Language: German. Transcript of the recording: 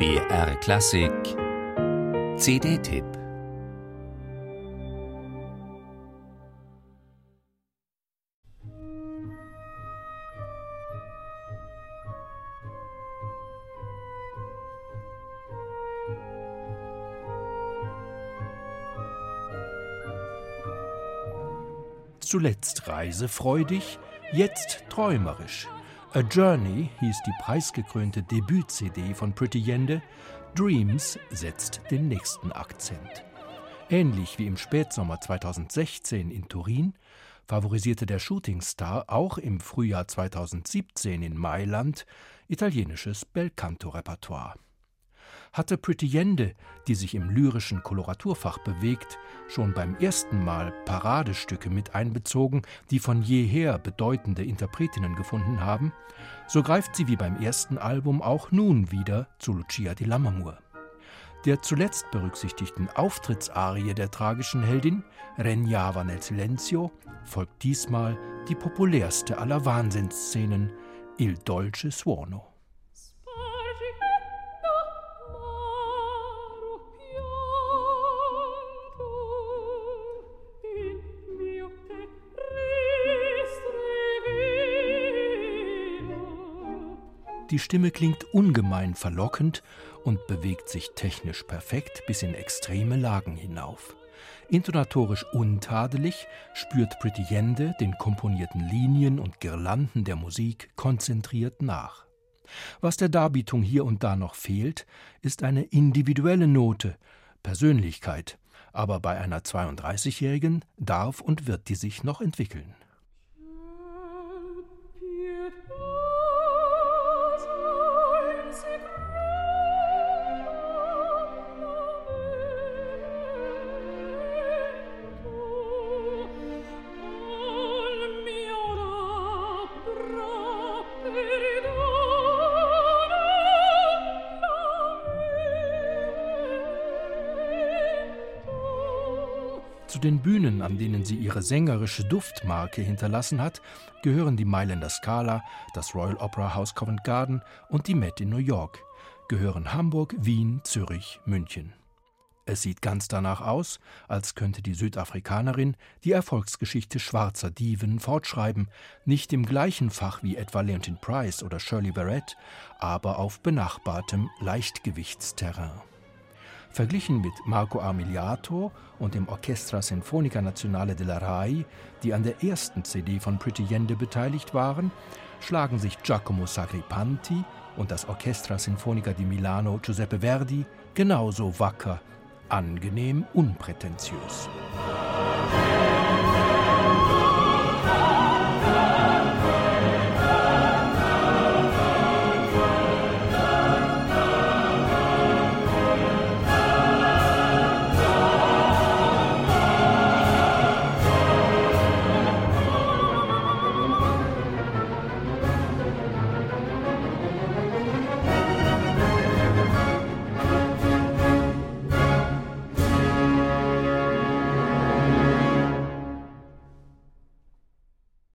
BR Klassik CD-Tipp Zuletzt reisefreudig, jetzt träumerisch. A Journey hieß die preisgekrönte Debüt-CD von Pretty Yende. Dreams setzt den nächsten Akzent. Ähnlich wie im Spätsommer 2016 in Turin favorisierte der Shootingstar auch im Frühjahr 2017 in Mailand italienisches Belcanto-Repertoire hatte Pretty Yende, die sich im lyrischen Koloraturfach bewegt, schon beim ersten Mal Paradestücke mit einbezogen, die von jeher bedeutende Interpretinnen gefunden haben, so greift sie wie beim ersten Album auch nun wieder zu Lucia di Lammermoor. Der zuletzt berücksichtigten Auftrittsarie der tragischen Heldin, Regnava nel Silenzio, folgt diesmal die populärste aller Wahnsinnsszenen, Il Dolce Suono. Die Stimme klingt ungemein verlockend und bewegt sich technisch perfekt bis in extreme Lagen hinauf. Intonatorisch untadelig spürt Pretty Yende den komponierten Linien und Girlanden der Musik konzentriert nach. Was der Darbietung hier und da noch fehlt, ist eine individuelle Note, Persönlichkeit, aber bei einer 32-Jährigen darf und wird die sich noch entwickeln. Zu den Bühnen, an denen sie ihre sängerische Duftmarke hinterlassen hat, gehören die Mailänder Scala, das Royal Opera House Covent Garden und die Met in New York, gehören Hamburg, Wien, Zürich, München. Es sieht ganz danach aus, als könnte die Südafrikanerin die Erfolgsgeschichte schwarzer Diven fortschreiben, nicht im gleichen Fach wie etwa Leontine Price oder Shirley Barrett, aber auf benachbartem Leichtgewichtsterrain. Verglichen mit Marco Armiliato und dem Orchestra Sinfonica Nazionale della RAI, die an der ersten CD von Pretty Yende beteiligt waren, schlagen sich Giacomo Sagripanti und das Orchestra Sinfonica di Milano Giuseppe Verdi genauso wacker, angenehm unprätentiös.